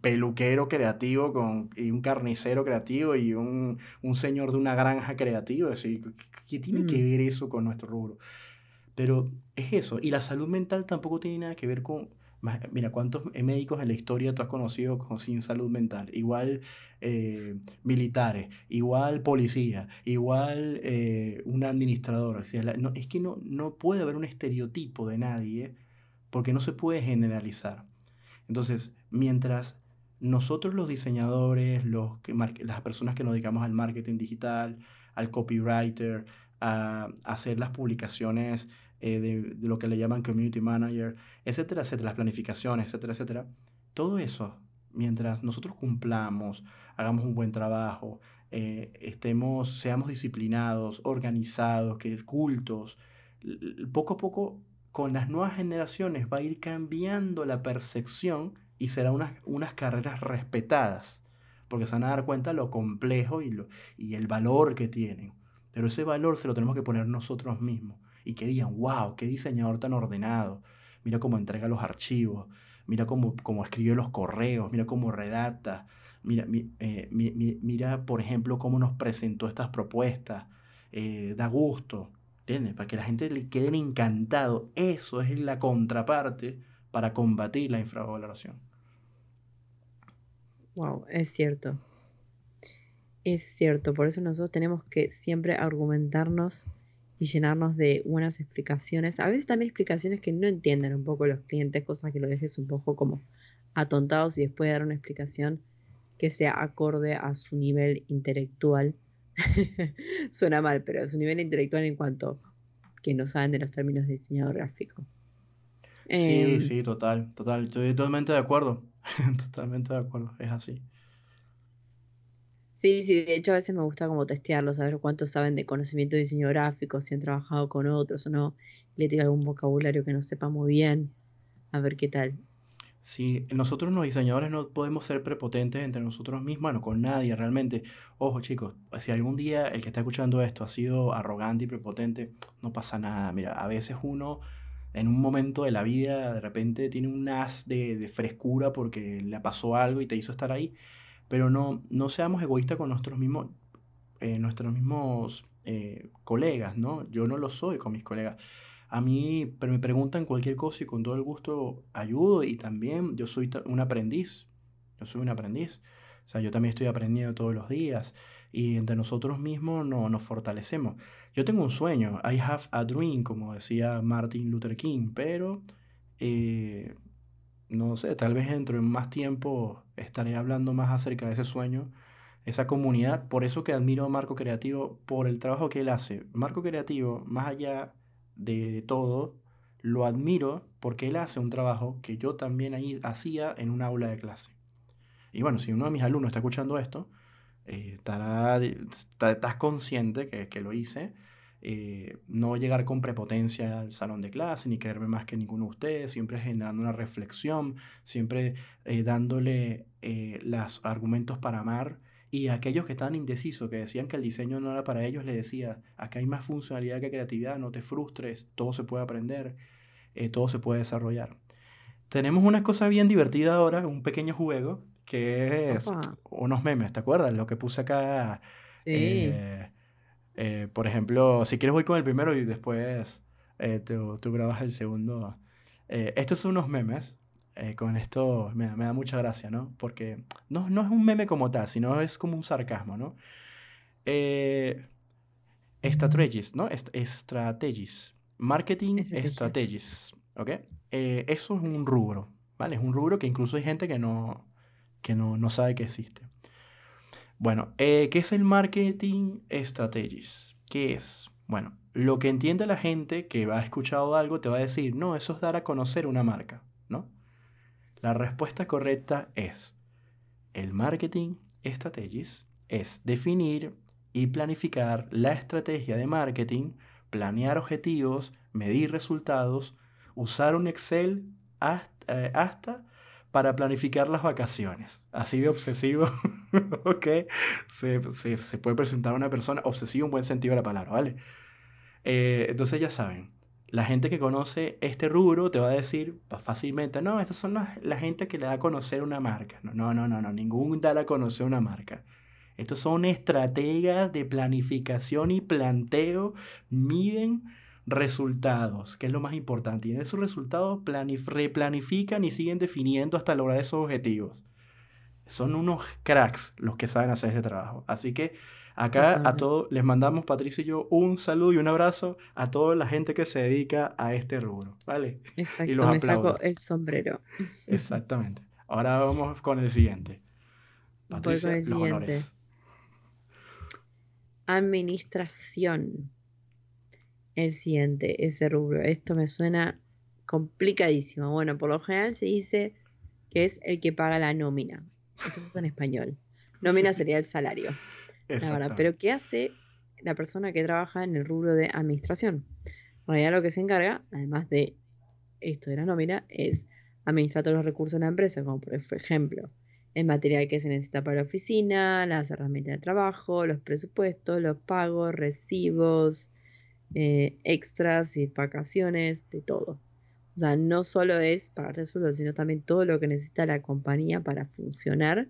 peluquero creativo con, y un carnicero creativo y un, un señor de una granja creativa. ¿qué tiene que mm. ver eso con nuestro rubro? Pero es eso. Y la salud mental tampoco tiene nada que ver con... Mira, ¿cuántos médicos en la historia tú has conocido con, sin salud mental? Igual eh, militares, igual policía, igual eh, un administrador. no, es que no, no puede haber un estereotipo de nadie porque no se puede generalizar. Entonces, mientras nosotros los diseñadores, los que, las personas que nos dedicamos al marketing digital, al copywriter, a, hacer las publicaciones eh, de, lo que le llaman community manager, etcétera, etcétera, las planificaciones, etcétera, etcétera, todo eso, mientras nosotros cumplamos, hagamos un buen trabajo, eh, estemos, seamos disciplinados, organizados, que cultos, poco a poco con las nuevas generaciones va a ir cambiando la percepción y serán unas, unas carreras respetadas, porque se van a dar cuenta lo complejo y, lo, y el valor que tienen. Pero ese valor se lo tenemos que poner nosotros mismos. Y que digan, wow, qué diseñador tan ordenado, mira cómo entrega los archivos, mira cómo, cómo escribe los correos, mira cómo redacta, mira, eh, mira por ejemplo, cómo nos presentó estas propuestas, eh, da gusto. Para que la gente le quede encantado. Eso es la contraparte para combatir la infravaloración. Wow, es cierto. Es cierto, por eso nosotros tenemos que siempre argumentarnos y llenarnos de buenas explicaciones. A veces también explicaciones que no entienden un poco los clientes, cosas que lo dejes un poco como atontados y después dar una explicación que sea acorde a su nivel intelectual Suena mal, pero es un nivel intelectual en cuanto que no saben de los términos de diseñador gráfico. Sí, sí, total, total. Estoy totalmente de acuerdo. totalmente de acuerdo, es así. Sí, sí, de hecho a veces me gusta como testearlo, saber cuántos saben de conocimiento de diseño gráfico, si han trabajado con otros o no, le tiro algún vocabulario que no sepa muy bien, a ver qué tal. Sí, nosotros los diseñadores no podemos ser prepotentes entre nosotros mismos, bueno, con nadie realmente. Ojo chicos, si algún día el que está escuchando esto ha sido arrogante y prepotente, no pasa nada. Mira, a veces uno en un momento de la vida de repente tiene un as de, frescura porque le pasó algo y te hizo estar ahí, pero no, no seamos egoístas con nuestros mismos, eh, nuestros mismos eh, colegas, ¿no? Yo no lo soy con mis colegas. A mí pero me preguntan cualquier cosa y con todo el gusto ayudo y también yo soy un aprendiz. Yo soy un aprendiz. O sea, yo también estoy aprendiendo todos los días y entre nosotros mismos no, nos fortalecemos. Yo tengo un sueño, I have a dream, como decía Martin Luther King, pero eh, no sé, tal vez dentro de más tiempo estaré hablando más acerca de ese sueño, esa comunidad. Por eso que admiro a Marco Creativo por el trabajo que él hace. Marco Creativo, más allá de todo, lo admiro porque él hace un trabajo que yo también ahí hacía en un aula de clase. Y bueno, si uno de mis alumnos está escuchando esto, eh, estará, estás consciente que, que lo hice. Eh, no llegar con prepotencia al salón de clase, ni creerme más que ninguno de ustedes, siempre generando una reflexión, siempre eh, dándole los argumentos para amar y aquellos que estaban indecisos, que decían que el diseño no era para ellos, le decía, acá hay más funcionalidad que creatividad, no te frustres, todo se puede aprender, eh, todo se puede desarrollar. Tenemos una cosa bien divertida ahora, un pequeño juego, que es unos memes, ¿te acuerdas? Lo que puse acá. Eh, eh, por ejemplo, si quieres voy con el primero y después tú, tú, grabas el segundo. Eh, estos son unos memes. Eh, con esto me, da mucha gracia, ¿no? Porque no, no es un meme como tal, sino es como un sarcasmo, ¿no? Eh, strategies, ¿no? strategies. Marketing strategies, ¿ok? Eh, eso es un rubro, ¿vale? Es un rubro que incluso hay gente que no, que no, no sabe que existe. Bueno, ¿qué es el marketing strategies? ¿Qué es? Bueno, lo que entiende la gente que ha escuchado algo te va a decir, no, eso es dar a conocer una marca. La respuesta correcta es, el marketing strategies es definir y planificar la estrategia de marketing, planear objetivos, medir resultados, usar un Excel eh, hasta, para planificar las vacaciones. Así de obsesivo, ok, se, se, puede presentar una persona obsesivo en buen sentido de la palabra, ¿vale? Eh, entonces ya saben, la gente que conoce este rubro te va a decir fácilmente, no, estas son la gente que le da a conocer una marca. No, no, no, no, no ningún da a conocer una marca. Estos son estrategas de planificación y planteo, miden resultados, que es lo más importante. Y en esos resultados replanifican y siguen definiendo hasta lograr esos objetivos. Son unos cracks los que saben hacer ese trabajo. Así que Acá a todos les mandamos, Patricia y yo, un saludo y un abrazo a toda la gente que se dedica a este rubro, ¿vale? Exacto, y los me saco el sombrero. Exactamente. Ahora vamos con el siguiente. Patricia, el los honores. Administración. El siguiente, ese rubro. Esto me suena complicadísimo. Bueno, por lo general se dice que es el que paga la nómina. Eso es en español. Nómina sería el salario. Pero ¿qué hace la persona que trabaja en el rubro de administración? En realidad lo que se encarga, además de esto de la nómina, es administrar todos los recursos de la empresa, como por ejemplo el material que se necesita para la oficina, las herramientas de trabajo, los presupuestos, los pagos, recibos, eh, extras y vacaciones, de todo. O sea, no solo es pagarte el sueldo, sino también todo lo que necesita la compañía para funcionar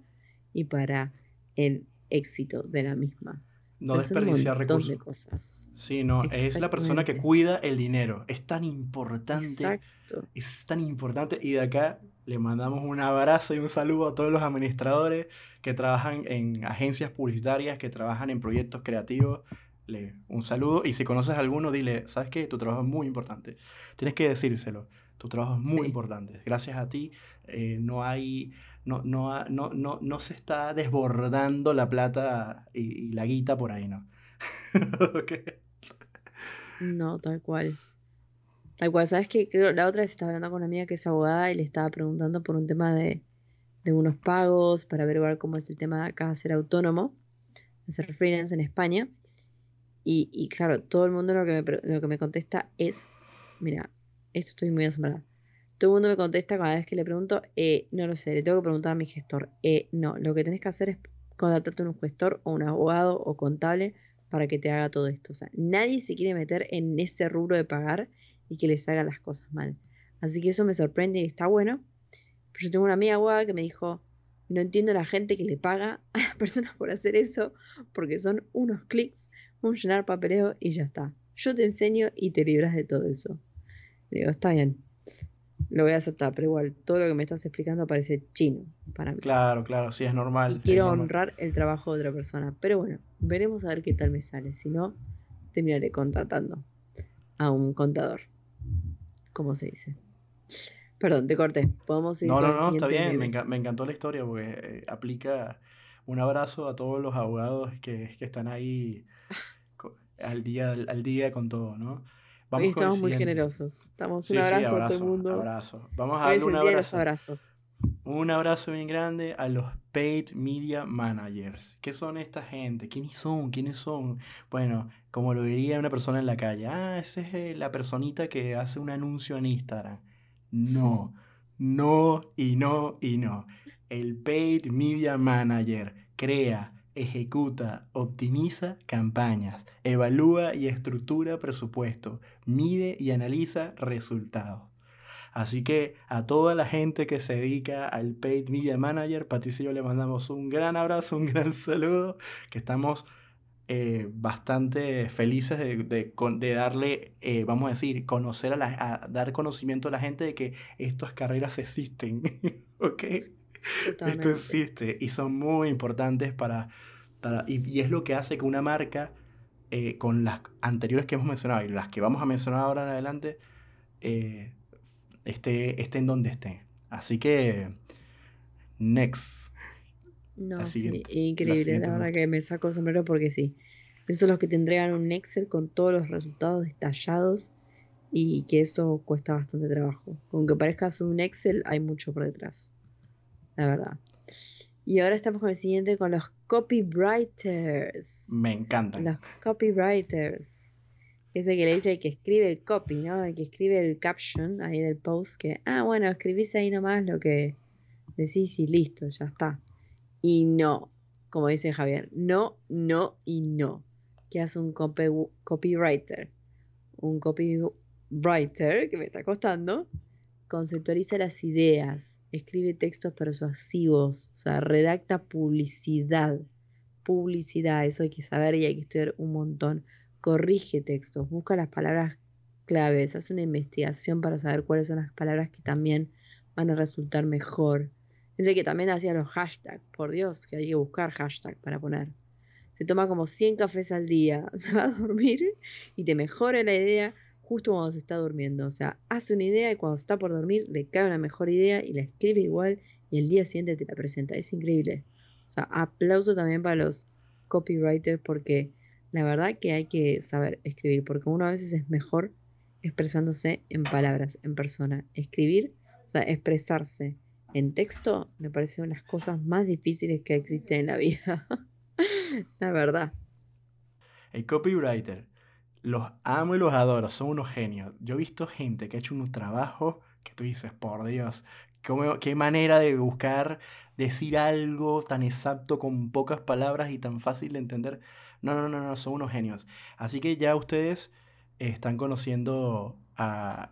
y para el éxito de la misma. No desperdiciar recursos. De cosas. Sí, no, es la persona que cuida el dinero. Es tan importante. Exacto. Es tan importante. Y de acá le mandamos un abrazo y un saludo a todos los administradores que trabajan en agencias publicitarias, que trabajan en proyectos creativos. Le, un saludo. Y si conoces a alguno, dile, ¿sabes qué? Tu trabajo es muy importante. Tienes que decírselo. Tu trabajo es muy importante. Gracias a ti eh, no hay no, no, no, no, no se está desbordando la plata y, la guita por ahí, ¿no? No, tal cual. Tal cual, ¿sabes qué? Creo, la otra vez estaba hablando con una amiga que es abogada y le estaba preguntando por un tema de, de unos pagos para averiguar cómo es el tema de acá ser autónomo, hacer freelance en España. Y, y claro, todo el mundo lo que, me, lo que me contesta es, mira, esto estoy muy asombrada todo el mundo me contesta cada vez que le pregunto, eh, no lo sé, le tengo que preguntar a mi gestor. Eh, no, lo que tenés que hacer es contratarte un gestor o un abogado o contable para que te haga todo esto. O sea, nadie se quiere meter en ese rubro de pagar y que les haga las cosas mal. Así que eso me sorprende y está bueno. Pero yo tengo una amiga abogada que me dijo, no entiendo la gente que le paga a las personas por hacer eso, porque son unos clics, un llenar papeleo y ya está. Yo te enseño y te libras de todo eso. Digo, está bien, lo voy a aceptar, pero igual todo lo que me estás explicando parece chino para mí. Claro, claro, sí, es normal. quiero honrar el trabajo de otra persona, pero bueno, veremos a ver qué tal me sale. Si no, terminaré contratando a un contador, como se dice. Perdón, te corté. Podemos seguir. No, no, no, está bien. Me, encantó la historia porque eh, aplica un abrazo a todos los abogados que, que están ahí al día, al día con todo, ¿no? Vamos estamos muy generosos. Estamos un abrazo, a todo el mundo. Abrazo. Vamos a darle un abrazo. abrazos. Un abrazo bien grande a los Paid Media Managers. ¿Qué son esta gente? ¿Quiénes son? ¿Quiénes son? Bueno, como lo diría una persona en la calle. Ah, esa es eh, la personita que hace un anuncio en Instagram. No, no y no y no. El Paid Media Manager crea, ejecuta, optimiza campañas, evalúa y estructura presupuesto, mide y analiza resultados. Así que a toda la gente que se dedica al Paid Media Manager, Patricia y yo le mandamos un gran abrazo, un gran saludo, que estamos eh, bastante felices de, darle, eh, vamos a decir, conocer a, dar conocimiento a la gente de que estas carreras existen, ¿ok? Esto existe y son muy importantes para, y, es lo que hace que una marca, eh, con las anteriores que hemos mencionado y las que vamos a mencionar ahora en adelante, esté, esté en donde esté. Así que, next. No, sí, increíble, la, verdad que me saco sombrero porque sí. Esos son los que te entregan un Excel con todos los resultados detallados y que eso cuesta bastante trabajo. Con que parezcas un Excel, hay mucho por detrás. La verdad. Y ahora estamos con el siguiente, con los copywriters. Me encantan. Los copywriters. Ese que le dice el que escribe el copy, ¿no? El que escribe el caption ahí del post que, ah, bueno, escribís ahí nomás lo que decís y listo, ya está y no, como dice Javier, no, no y no. ¿Qué hace un copywriter? Un copywriter, que me está costando, conceptualiza las ideas, escribe textos persuasivos, o sea, redacta publicidad. Publicidad, eso hay que saber y hay que estudiar un montón. Corrige textos, busca las palabras claves, hace una investigación para saber cuáles son las palabras que también van a resultar mejor. Dice que también hacía los hashtags, por Dios, que hay que buscar hashtags para poner. Se toma como 100 cafés al día, se va a dormir y te mejora la idea justo cuando se está durmiendo. O sea, hace una idea y cuando está por dormir le cae una mejor idea y la escribe igual y el día siguiente te la presenta. Es increíble. O sea, aplauso también para los copywriters porque la verdad que hay que saber escribir porque uno a veces es mejor expresándose en palabras, en persona. Escribir, o sea, expresarse en texto me parece una de las cosas más difíciles que existen en la vida. la verdad. El copywriter, los amo y los adoro, son unos genios. Yo he visto gente que ha hecho unos trabajos que tú dices, por Dios, qué manera de buscar decir algo tan exacto con pocas palabras y tan fácil de entender. No, no, no, no, son unos genios. Así que ya ustedes están conociendo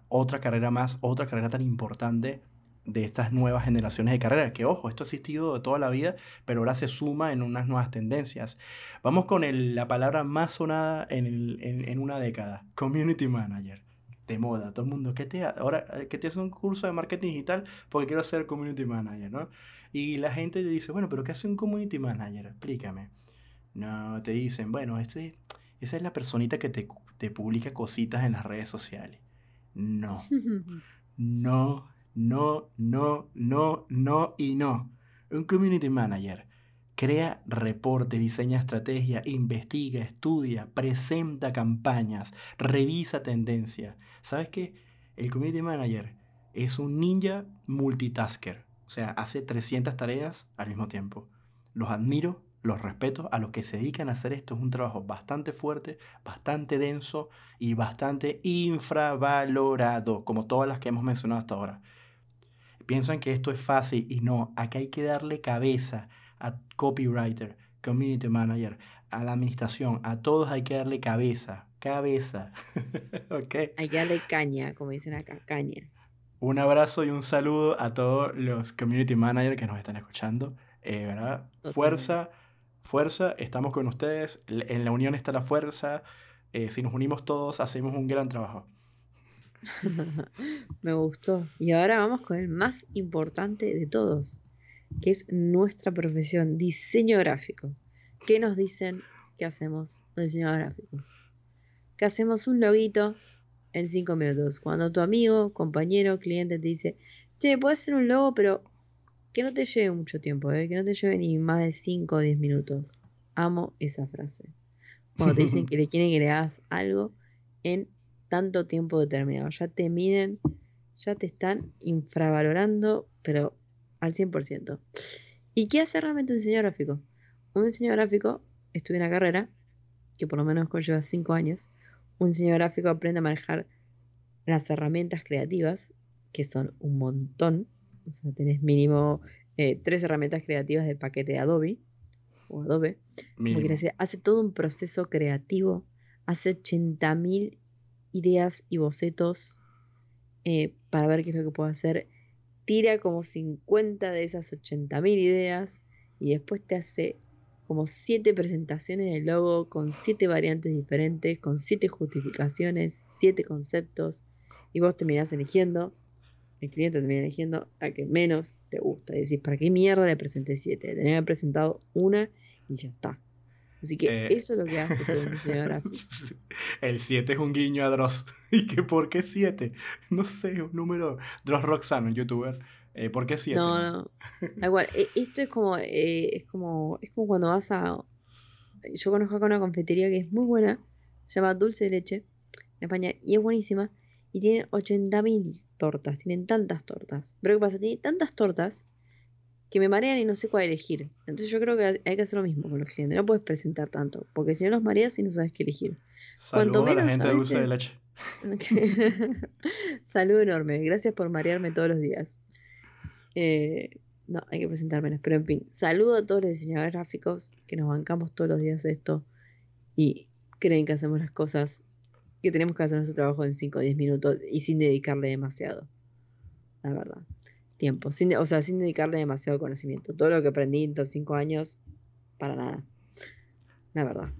otra carrera más, otra carrera tan importante de estas nuevas generaciones de carreras, que ojo, esto ha existido toda la vida, pero ahora se suma en unas nuevas tendencias. Vamos con la palabra más sonada en, una década, community manager. De moda, todo el mundo, ¿qué te, ahora, eh, que te hace un curso de marketing digital porque quiero ser community manager, ¿no? Y la gente te dice, bueno, pero ¿qué hace un community manager? Explícame. No, te dicen, bueno, este, esa es la personita que te, te publica cositas en las redes sociales. No, no, no, no, no, no y no. Un community manager crea reporte, diseña estrategia, investiga, estudia, presenta campañas, revisa tendencias. ¿Sabes qué? El community manager es un ninja multitasker. O sea, hace 300 tareas al mismo tiempo. Los admiro, los respeto. A los que se dedican a hacer esto es un trabajo bastante fuerte, bastante denso y bastante infravalorado, como todas las que hemos mencionado hasta ahora piensan que esto es fácil y no, aquí hay que darle cabeza a copywriter, community manager, a la administración, a todos hay que darle cabeza, cabeza. okay. Hay que darle caña, como dicen acá, caña. Un abrazo y un saludo a todos los community managers que nos están escuchando. Eh, ¿verdad? Fuerza, fuerza, estamos con ustedes. En la unión está la fuerza. Eh, si nos unimos todos, hacemos un gran trabajo. Me gustó. Y ahora vamos con el más importante de todos, que es nuestra profesión, diseño gráfico. ¿Qué nos dicen que hacemos los diseñadores gráficos? Que hacemos un loguito en 5 minutos. Cuando tu amigo, compañero, cliente te dice, che, puedes hacer un logo, pero que no te lleve mucho tiempo, ¿eh? que no te lleve ni más de 5 o 10 minutos. Amo esa frase. Cuando te dicen que le quieren que le hagas algo en tanto tiempo determinado. Ya te miden, ya te están infravalorando, pero al 100%. ¿Y qué hace realmente un diseño gráfico? Un diseño gráfico, estuve en la carrera, que por lo menos conlleva 5 años. Un diseño gráfico aprende a manejar las herramientas creativas, que son un montón. O sea, tenés mínimo eh, tres herramientas creativas del paquete de Adobe o Adobe. hace todo un proceso creativo, hace 80.000 ideas y bocetos eh, para ver qué es lo que puedo hacer. Tira como 50 de esas 80.000 ideas y después te hace como siete presentaciones del logo con siete variantes diferentes, con siete justificaciones, siete conceptos, y vos terminás eligiendo, el cliente termina eligiendo a que menos te gusta. Decís, ¿para qué mierda le presenté siete? Tenía que haber presentado una y ya está. Así que eh, eso es lo que hace todo el diseño gráfico. El 7 es un guiño a Dross. ¿Y que por qué 7? No sé, un número. Dross Roxano, un youtuber. Eh, ¿Por qué 7? No, no. Da igual. E, esto es como, eh, es como. Es como cuando vas a. Yo conozco acá una confetería que es muy buena. Se llama Dulce de Leche. En España. Y es buenísima. Y tienen 80.000 tortas. Tienen tantas tortas. Pero ¿qué pasa? Tienen tantas tortas que me marean y no sé cuál elegir. Entonces yo creo que hay que hacer lo mismo con los clientes. No puedes presentar tanto, porque si no los mareas y no sabes qué elegir. Saludos a la gente de dulce de leche. Saludo enorme. Gracias por marearme todos los días. Eh, no, hay que presentar menos. Pero en fin, saludo a todos los diseñadores gráficos que nos bancamos todos los días esto y creen que hacemos las cosas que tenemos que hacer nuestro trabajo en 5 o 10 minutos y sin dedicarle demasiado. La verdad tiempo, sin, o sea, sin dedicarle demasiado conocimiento. Todo lo que aprendí en estos cinco años, para nada. La verdad.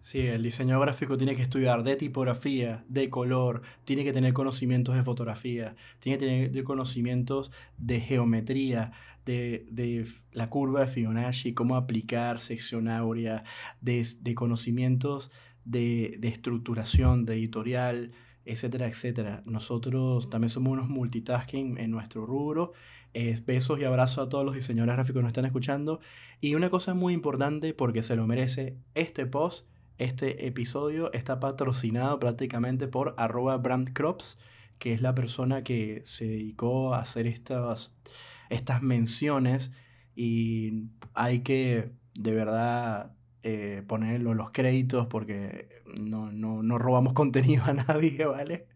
Sí, el diseño gráfico tiene que estudiar de tipografía, de color, tiene que tener conocimientos de fotografía, tiene que tener conocimientos de geometría, de, de la curva de Fibonacci, cómo aplicar sección áurea, de, de conocimientos de, de, estructuración, de editorial, etcétera, etcétera. Nosotros también somos unos multitasking en nuestro rubro. besos y abrazos a todos los diseñadores gráficos que nos están escuchando. Y una cosa muy importante, porque se lo merece, este post, este episodio está patrocinado prácticamente por arroba brandcrops, que es la persona que se dedicó a hacer estas, estas menciones y hay que de verdad eh, ponerlo los créditos porque no, no, robamos contenido a nadie, ¿vale?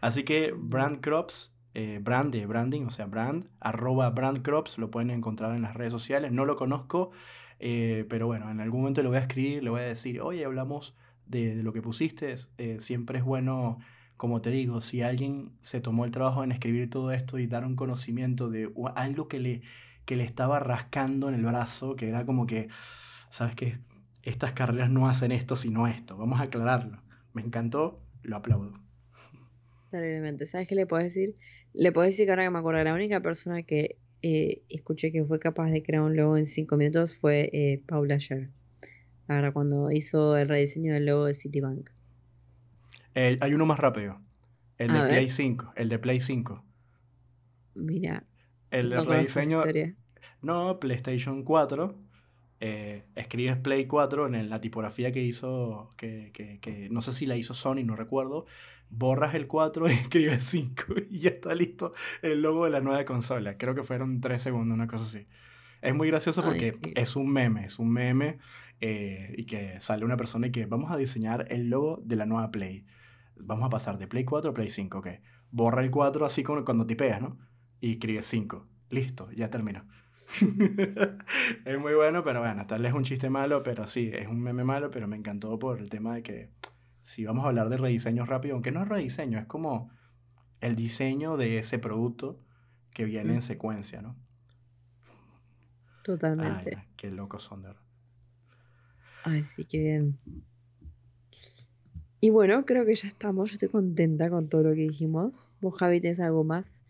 Así que BrandCrops, eh, brand de branding, o sea, brand, arroba BrandCrops, lo pueden encontrar en las redes sociales. No lo conozco, eh, pero bueno, en algún momento lo voy a escribir, le voy a decir, oye, hablamos de, de lo que pusiste. siempre es bueno, como te digo, si alguien se tomó el trabajo en escribir todo esto y dar un conocimiento de algo que le, que le estaba rascando en el brazo, que era como que, ¿sabes qué? estas carreras no hacen esto sino esto. Vamos a aclararlo. Me encantó, lo aplaudo. Terriblemente. ¿Sabes qué le puedo decir? Le puedo decir que ahora que me acuerdo, la única persona que eh, escuché que fue capaz de crear un logo en cinco minutos fue eh, Paula Scher. Ahora, cuando hizo el rediseño del logo de Citibank. Eh, hay uno más rápido. El de Play 5. El de Play 5. Mira. El de rediseño. No, PlayStation 4 eh, escribes Play 4 en la tipografía que hizo, que, que, que, no sé si la hizo Sony, no recuerdo, borras el 4 y escribes 5 y ya está listo el logo de la nueva consola. Creo que fueron 3 segundos, una cosa así. Es muy gracioso porque es un meme, es un meme eh, y que sale una persona y que vamos a diseñar el logo de la nueva Play. Vamos a pasar de Play 4 a Play 5, ok. Borra el 4 así como cuando tipeas, ¿no? Y escribes 5. Listo, ya terminó. es muy bueno, pero bueno, tal vez es un chiste malo, pero sí, es un meme malo, pero me encantó por el tema de que si vamos a hablar de rediseño rápido, aunque no es rediseño, es como el diseño de ese producto que viene en mm. secuencia, ¿no? Totalmente. qué locos son de Ay, sí, qué bien. Y bueno, creo que ya estamos. Yo estoy contenta con todo lo que dijimos. ¿Vos, Javi, tenés algo más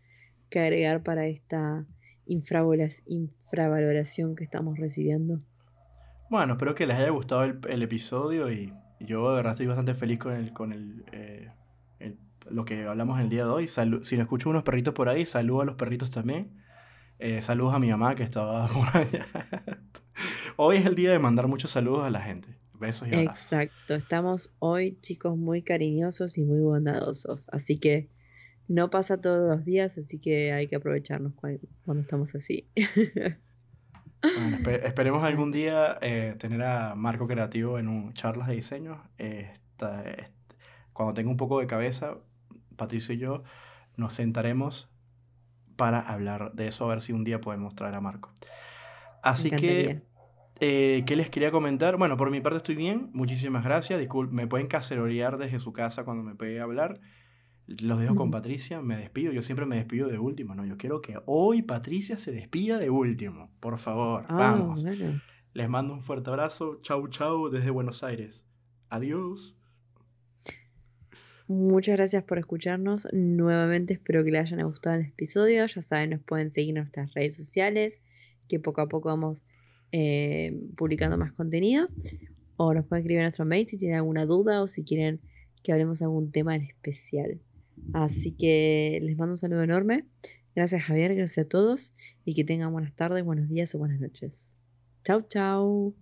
que agregar para esta infravaloración que estamos recibiendo. Bueno, espero que les haya gustado el, episodio y yo de verdad estoy bastante feliz con el, con el, eh, lo que hablamos el día de hoy. si no escucho unos perritos por ahí, saludo a los perritos también. Eh, saludos a mi mamá que estaba por allá. hoy es el día de mandar muchos saludos a la gente. Besos y abrazos. Exacto, estamos hoy chicos muy cariñosos y muy bondadosos. Así que no pasa todos los días, así que hay que aprovecharnos cuando, estamos así. esperemos algún día eh, tener a Marco Creativo en un charlas de diseño. cuando tenga un poco de cabeza, Patricio y yo nos sentaremos para hablar de eso, a ver si un día podemos traer a Marco. Así que, eh, ¿qué les quería comentar? Bueno, por mi parte estoy bien, muchísimas gracias. Disculpe, me pueden cacerorear desde su casa cuando me pegue a hablar. Los dejo con Patricia, me despido. Yo siempre me despido de último, ¿no? Yo quiero que hoy Patricia se despida de último, por favor. Ah, vamos. Les mando un fuerte abrazo. Chau, chau desde Buenos Aires. Adiós. Muchas gracias por escucharnos. Nuevamente espero que les hayan gustado el episodio. Ya saben, nos pueden seguir en nuestras redes sociales, que poco a poco vamos eh, publicando más contenido. O nos pueden escribir en nuestro mail si tienen alguna duda o si quieren que hablemos de algún tema en especial. Así que les mando un saludo enorme. Gracias Javier, gracias a todos y que tengan buenas tardes, buenos días o buenas noches. Chau, chau.